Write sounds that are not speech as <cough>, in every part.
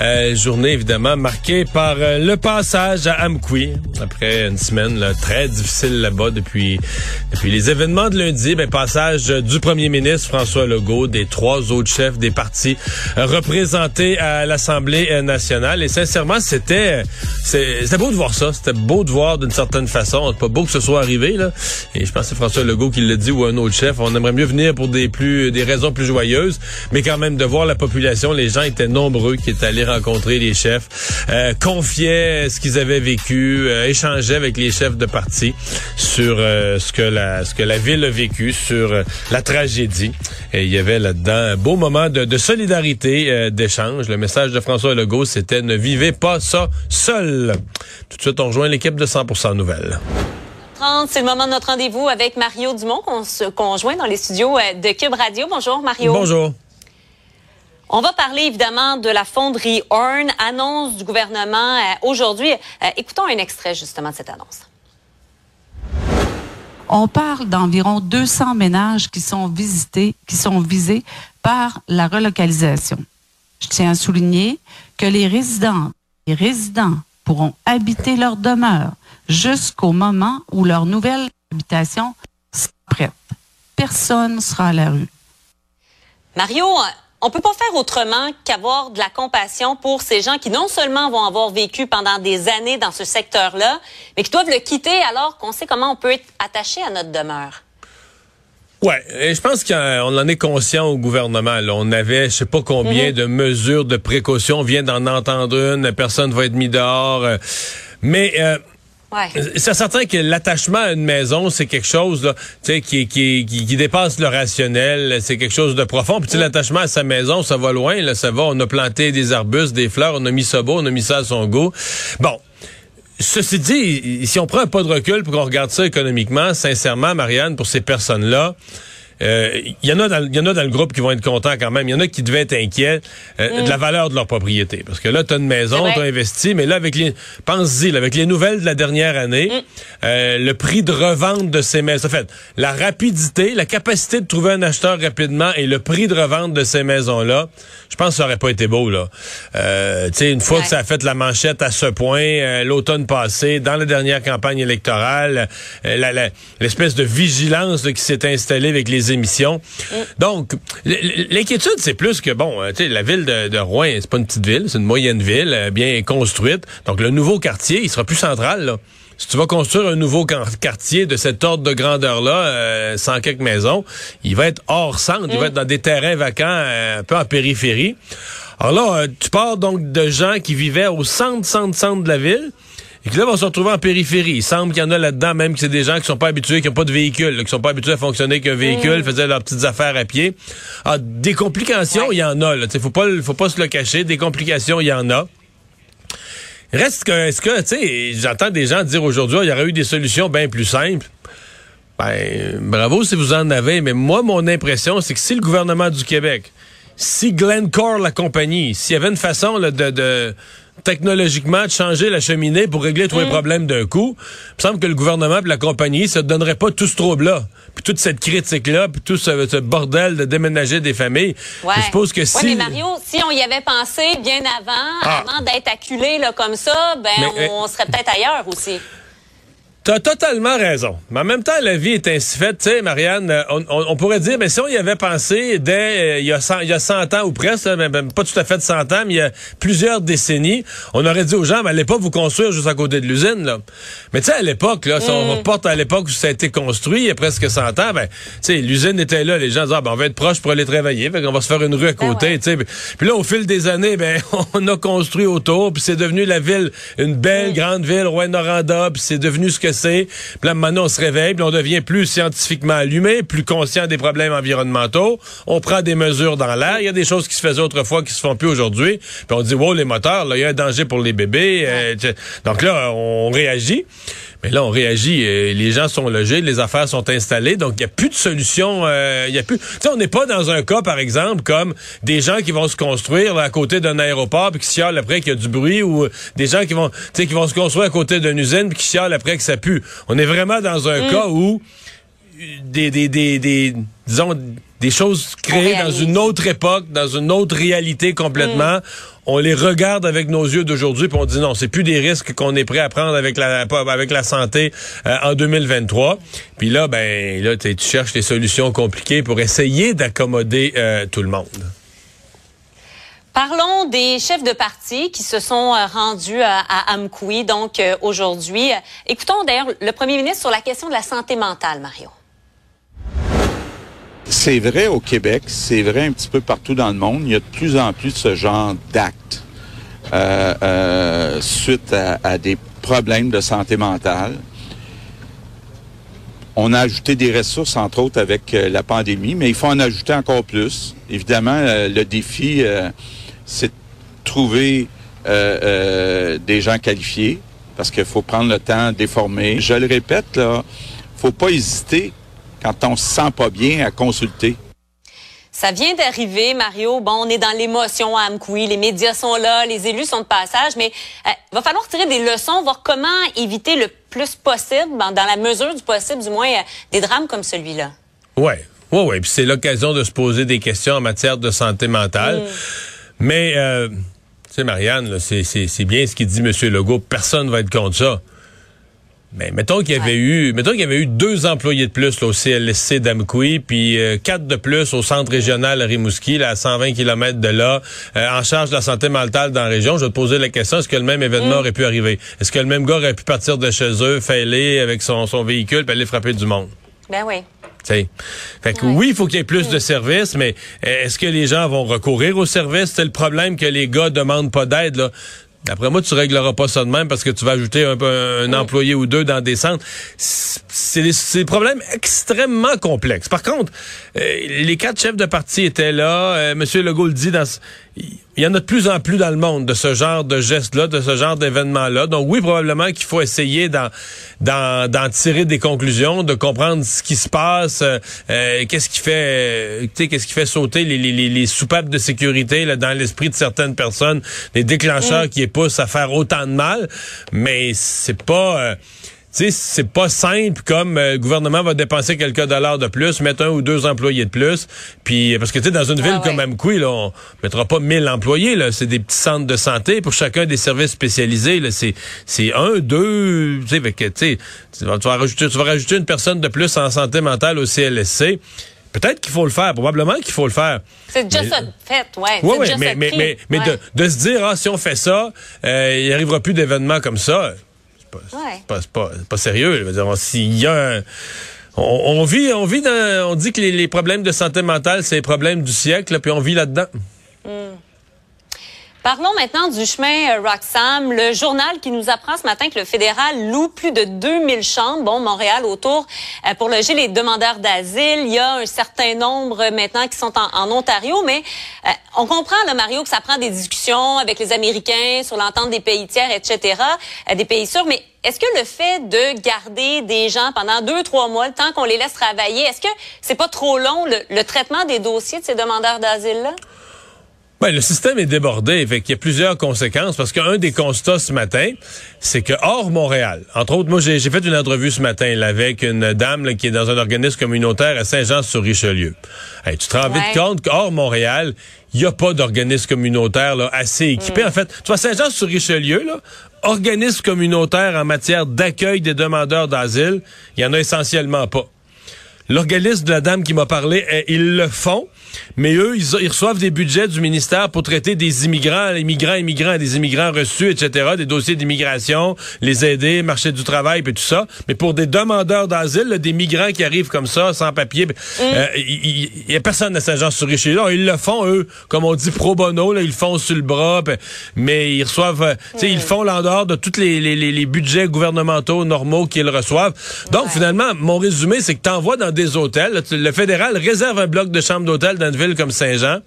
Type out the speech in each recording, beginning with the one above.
Euh, journée évidemment marquée par euh, le passage à Amqui après une semaine là, très difficile là-bas depuis depuis les événements de lundi. Ben, passage du premier ministre François Legault, des trois autres chefs des partis représentés à l'Assemblée nationale. Et sincèrement, c'était c'était beau de voir ça. C'était beau de voir d'une certaine façon. C'est pas beau que ce soit arrivé là. Et je pense que c'est François Legault qui l'a dit ou un autre chef. On aimerait mieux venir pour des plus des raisons plus joyeuses, mais quand même de voir la population. Les gens étaient nombreux qui étaient allés rencontrer les chefs, euh, confiaient ce qu'ils avaient vécu, euh, échangeaient avec les chefs de parti sur euh, ce que la ce que la ville a vécu, sur euh, la tragédie. Et il y avait là-dedans un beau moment de, de solidarité, euh, d'échange. Le message de François Legault, c'était ne vivez pas ça seul. Tout de suite, on rejoint l'équipe de 100% Nouvelles. C'est le moment de notre rendez-vous avec Mario Dumont qu'on se conjoint dans les studios de Cube Radio. Bonjour Mario. Bonjour. On va parler évidemment de la fonderie Horn, annonce du gouvernement euh, aujourd'hui. Euh, écoutons un extrait justement de cette annonce. On parle d'environ 200 ménages qui sont visités, qui sont visés par la relocalisation. Je tiens à souligner que les résidents, les résidents pourront habiter leur demeure jusqu'au moment où leur nouvelle habitation sera prête. Personne sera à la rue. Mario, on peut pas faire autrement qu'avoir de la compassion pour ces gens qui non seulement vont avoir vécu pendant des années dans ce secteur-là, mais qui doivent le quitter alors qu'on sait comment on peut être attaché à notre demeure. Ouais, et je pense qu'on en est conscient au gouvernement. Là. On avait, je sais pas combien Mhm. de mesures de précaution. On vient d'en entendre une. Personne va être mis dehors. euh, Mais euh, Ouais. c'est certain que l'attachement à une maison, c'est quelque chose là, qui, qui, qui, qui dépasse le rationnel. C'est quelque chose de profond. Puis sais, l'attachement à sa maison, ça va loin. Là, ça va. On a planté des arbustes, des fleurs. On a mis ça beau. On a mis ça à son goût. Bon. Ceci dit, si on prend un pas de recul pour qu'on regarde ça économiquement, sincèrement, Marianne, pour ces personnes-là, euh, il y en a dans, il y en a dans le groupe qui vont être contents quand même. Il y en a qui devaient être inquiets euh, de la valeur de leur propriété. Parce que là, tu as une maison, C'est vrai. tu as investi, mais là, avec les. Pense-y, avec les nouvelles de la dernière année, euh, le prix de revente de ces maisons. En fait, la rapidité, la capacité de trouver un acheteur rapidement et le prix de revente de ces maisons-là, je pense que ça aurait pas été beau, là. Euh, tu sais, une fois Ouais. que ça a fait la manchette à ce point, euh, l'automne passé, dans la dernière campagne électorale, euh, l'espèce de vigilance là, qui s'est installée avec les émissions. Donc, l- l- l'inquiétude, c'est plus que, bon, euh, tu sais, la ville de, de Rouen, c'est pas une petite ville, c'est une moyenne ville, euh, bien construite. Donc, le nouveau quartier, il sera plus central, là. Si tu vas construire un nouveau quar- quartier de cet ordre de grandeur-là, euh, sans quelques maisons, il va être hors centre, il va être dans des terrains vacants, euh, un peu en périphérie. Alors là, euh, tu pars donc de gens qui vivaient au centre, centre, centre de la ville, et qui là vont se retrouver en périphérie. Il semble qu'il y en a là-dedans, même que c'est des gens qui sont pas habitués, qui n'ont pas de véhicule, là, qui sont pas habitués à fonctionner avec un véhicule, faisaient leurs petites affaires à pied. Ah, des complications, il y en a. Là. T'sais, Faut pas, faut pas se le cacher. Des complications, il y en a. Reste que, est-ce que, tu sais, j'entends des gens dire aujourd'hui, il y aurait eu des solutions bien plus simples. Ben, bravo si vous en avez, mais moi, mon impression, c'est que si le gouvernement du Québec, si Glencore, la compagnie, s'il y avait une façon là, de, de technologiquement de changer la cheminée pour régler tous les problèmes d'un coup, il me semble que le gouvernement et la compagnie, ça ne donnerait pas tout ce trouble-là, puis toute cette critique-là, puis tout ce, ce bordel de déménager des familles. Ouais. Je suppose que Ouais, si... mais Mario, si on y avait pensé bien avant, Ah. avant d'être acculé là, comme ça, ben Mais- on serait peut-être ailleurs aussi. T'as totalement raison. Mais en même temps, la vie est ainsi faite. Tu sais, Marianne, euh, on, on- on pourrait dire, mais si on y avait pensé dès euh, il, y a 100, il y a 100 ans ou presque, là, ben, ben, pas tout à fait de 100 ans, mais il y a plusieurs décennies, on aurait dit aux gens, mais allez pas vous construire juste à côté de l'usine. là. Mais tu sais, à l'époque, là, si on reporte à l'époque où ça a été construit, il y a presque 100 ans, ben, tu sais, l'usine était là, les gens disaient, ah, ben, on va être proche pour aller travailler, fait qu'on va se faire une rue à côté. ouais. tu sais. Puis là, au fil des années, ben, <laughs> on a construit autour, puis c'est devenu la ville, une belle grande ville, Rouen-Noranda, puis c'est devenu ce que passé. Puis là, maintenant, on se réveille, puis on devient plus scientifiquement allumé, plus conscient des problèmes environnementaux. On prend des mesures dans l'air. Il y a des choses qui se faisaient autrefois qui se font plus aujourd'hui. Puis on dit, wow, les moteurs, là, il y a un danger pour les bébés. Euh, donc là, on réagit. Mais là, on réagit. Euh, les gens sont logés, les affaires sont installées, donc il n'y a plus de solution. Euh, il y a plus. Tu sais, on n'est pas dans un cas, par exemple, comme des gens qui vont se construire à côté d'un aéroport puis qui chialent après qu'il y a du bruit, ou des gens qui vont, tu sais, qui vont se construire à côté d'une usine puis qui chialent après que ça pue. On est vraiment dans un mm. cas où des, des, des, des disons des choses créées dans une autre époque, dans une autre réalité complètement. Mm. On les regarde avec nos yeux d'aujourd'hui, puis on dit non, c'est plus des risques qu'on est prêt à prendre avec la avec la santé euh, en 2023. Puis là, ben là, tu cherches des solutions compliquées pour essayer d'accommoder euh, tout le monde. Parlons des chefs de parti qui se sont euh, rendus à, à Amkoui, donc aujourd'hui. Écoutons d'ailleurs le premier ministre sur la question de la santé mentale, Mario. C'est vrai au Québec, c'est vrai un petit peu partout dans le monde. Il y a de plus en plus de ce genre d'actes euh, euh, suite à, des problèmes de santé mentale. On a ajouté des ressources, entre autres, avec euh, la pandémie, mais il faut en ajouter encore plus. Évidemment, le défi, c'est de trouver des gens qualifiés, parce qu'il faut prendre le temps de les former. Je le répète, là, faut pas hésiter quand on se sent pas bien à consulter. Ça vient d'arriver, Mario. Bon, on est dans l'émotion à Amkoui. Les médias sont là, les élus sont de passage, mais il euh, va falloir tirer des leçons, voir comment éviter le plus possible, dans la mesure du possible, du moins, euh, des drames comme celui-là. Ouais, ouais, ouais. Puis c'est l'occasion de se poser des questions en matière de santé mentale. Mm. Mais, euh, tu sais, Marianne, c'est bien ce qu'il dit M. Legault. Personne va être contre ça. Mais mettons qu'il y avait eu, mettons qu'il y avait eu deux employés de plus là, au CLSC d'Amkoui, puis euh, quatre de plus au centre régional à Rimouski, là, à 120 km de là, euh, en charge de la santé mentale dans la région. Je vais te poser la question est-ce que le même événement mm. aurait pu arriver? Est-ce que le même gars aurait pu partir de chez eux, fêler avec son, son véhicule, puis aller frapper du monde? Ben oui. Fait que oui, il faut qu'il y ait plus de services, mais est-ce que les gens vont recourir aux services? C'est le problème que les gars demandent pas d'aide. D'après moi, tu régleras pas ça de même parce que tu vas ajouter un, un, employé ou deux dans des centres. C'est des, problèmes extrêmement complexes. Par contre, euh, les quatre chefs de parti étaient là. Euh, Monsieur Legault le dit dans il y en a de plus en plus dans le monde de ce genre de gestes-là, de ce genre d'événements-là. Donc oui, probablement qu'il faut essayer d'en, tirer des conclusions, de comprendre ce qui se passe, euh, euh, qu'est-ce qui fait, euh, qu'est-ce qui fait sauter les, les, les, soupapes de sécurité là, dans l'esprit de certaines personnes, les déclencheurs mm. qui poussent à faire autant de mal. Mais c'est pas c'est pas simple comme euh, le gouvernement va dépenser quelques dollars de plus, mettre un ou deux employés de plus, puis parce que tu sais dans une ville comme Amkoui là, on mettra pas mille employés là, c'est des petits centres de santé pour chacun des services spécialisés là, c'est c'est un, deux, tu sais, tu sais, tu vas rajouter tu vas rajouter une personne de plus en santé mentale au CLSC. Peut-être qu'il faut le faire, probablement qu'il faut le faire. C'est déjà ça fait, ouais. Oui, ouais, mais, mais, mais, mais, de, de, se dire, ah, si on fait ça, euh, il n'y arrivera plus d'événements comme ça pas, pas, pas, sérieux. S'il y a on, vit, on vit dans, on dit que les, problèmes de santé mentale, c'est les problèmes du siècle, puis on vit là-dedans. Hmm. Parlons maintenant du chemin euh, Roxham, le journal qui nous apprend ce matin que le fédéral loue plus de 2000 chambres, bon, Montréal autour, euh, pour loger les demandeurs d'asile. Il y a un certain nombre maintenant qui sont en, Ontario, mais euh, on comprend, là, Mario, que ça prend des discussions avec les Américains sur l'entente des pays tiers, etc., des pays sûrs, mais est-ce que le fait de garder des gens pendant deux, trois mois, le temps qu'on les laisse travailler, est-ce que c'est pas trop long, le, le traitement des dossiers de ces demandeurs d'asile-là? Ben, le système est débordé, fait qu'il y a plusieurs conséquences, parce qu'un des constats ce matin, c'est que hors Montréal, entre autres, moi j'ai fait une entrevue ce matin là, avec une dame qui est dans un organisme communautaire à Saint-Jean-sur-Richelieu. tu te rends vite compte qu'hors Montréal, il n'y a pas d'organisme communautaire là, assez équipé. Mm. En fait, tu vois, Saint-Jean-sur-Richelieu, là, organisme communautaire en matière d'accueil des demandeurs d'asile, il y en a essentiellement pas. L'organisme de la dame qui m'a parlé, eh, ils le font, mais eux, ils, ils, reçoivent des budgets du ministère pour traiter des immigrants, immigrants, immigrants, des immigrants reçus, etc., des dossiers d'immigration, les aider, marché du travail, puis tout ça. Mais pour des demandeurs d'asile, des migrants qui arrivent comme ça, sans papier, ben, Mm. euh, il y, a personne à Saint-Jean-sur-Richelieu. Là, Ils le font, eux, comme on dit, pro bono, là, ils le font sur le bras, ben, mais ils reçoivent, euh, tu sais, ils le font en dehors de tous les, les, les, les budgets gouvernementaux normaux qu'ils reçoivent. Donc, Ouais. finalement, mon résumé, c'est que tu envoies dans des hôtels. Le fédéral réserve un bloc de chambres d'hôtel dans une ville comme Saint-Jean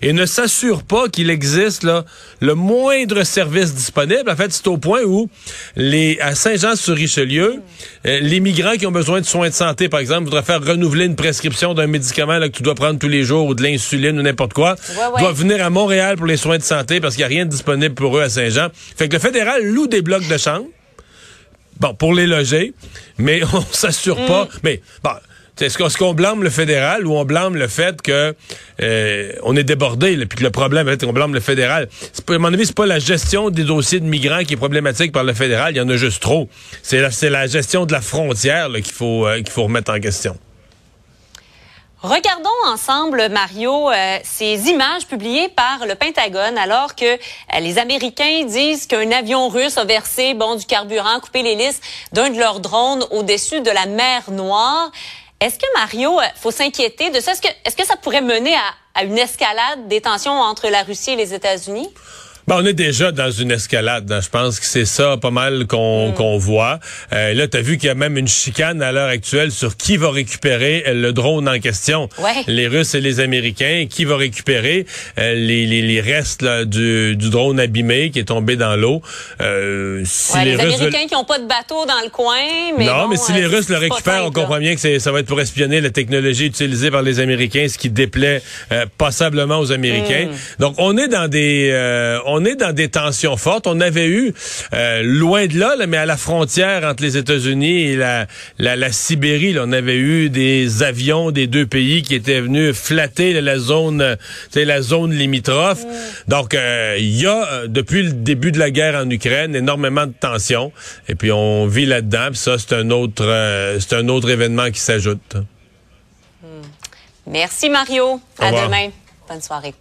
et ne s'assure pas qu'il existe là, le moindre service disponible. En fait, c'est au point où les à Saint-Jean-sur-Richelieu, euh, les migrants qui ont besoin de soins de santé, par exemple, voudraient faire renouveler une prescription d'un médicament là, que tu dois prendre tous les jours ou de l'insuline ou n'importe quoi, Ouais, ouais. doivent venir à Montréal pour les soins de santé parce qu'il n'y a rien de disponible pour eux à Saint-Jean. Fait que le fédéral loue des blocs de chambres bon, pour les loger, mais <laughs> on s'assure pas. Mm. Mais bon, est-ce qu'on, blâme le fédéral ou on blâme le fait que euh, on est débordé, là, puis que le problème, qu'on blâme le fédéral? À mon avis, c'est pas la gestion des dossiers de migrants qui est problématique par le fédéral. Il y en a juste trop. C'est la, la gestion de la frontière qu'il faut euh, qu'il faut remettre en question. Regardons ensemble, Mario, euh, ces images publiées par le Pentagone alors que euh, les Américains disent qu'un avion russe a versé bon du carburant, coupé l'hélice d'un de leurs drones au-dessus de la mer Noire. Est-ce que Mario, euh, faut s'inquiéter de ça? Est-ce que est-ce que ça pourrait mener à, à une escalade des tensions entre la Russie et les États-Unis? Ben, on est déjà dans une escalade. hein. Je pense que c'est ça pas mal qu'on qu'on voit. Euh, là, tu as vu qu'il y a même une chicane à l'heure actuelle sur qui va récupérer euh, le drone en question. Ouais. Les Russes et les Américains. Qui va récupérer euh, les, les, les restes là, du, du drone abîmé qui est tombé dans l'eau. Euh, si Ouais, les, Russes Américains qui n'ont pas de bateau dans le coin, mais non, bon, mais si euh, les Russes c'est le récupèrent, on comprend bien que ça va être pour espionner la technologie utilisée par les Américains, ce qui déplaît euh, passablement aux Américains. Hmm. Donc, on est dans des, euh, on est dans des tensions fortes. On avait eu euh, loin de là, là, mais à la frontière entre les États-Unis et la, la, la Sibérie, là, on avait eu des avions des deux pays qui étaient venus flatter là, la zone, la zone limitrophe. Donc, euh, il y a euh, depuis le début de la guerre en Ukraine énormément de tensions. Et puis on vit là-dedans. Puis ça, c'est un autre, euh, c'est un autre événement qui s'ajoute. Merci Mario. Au À revoir. demain. Bonne soirée.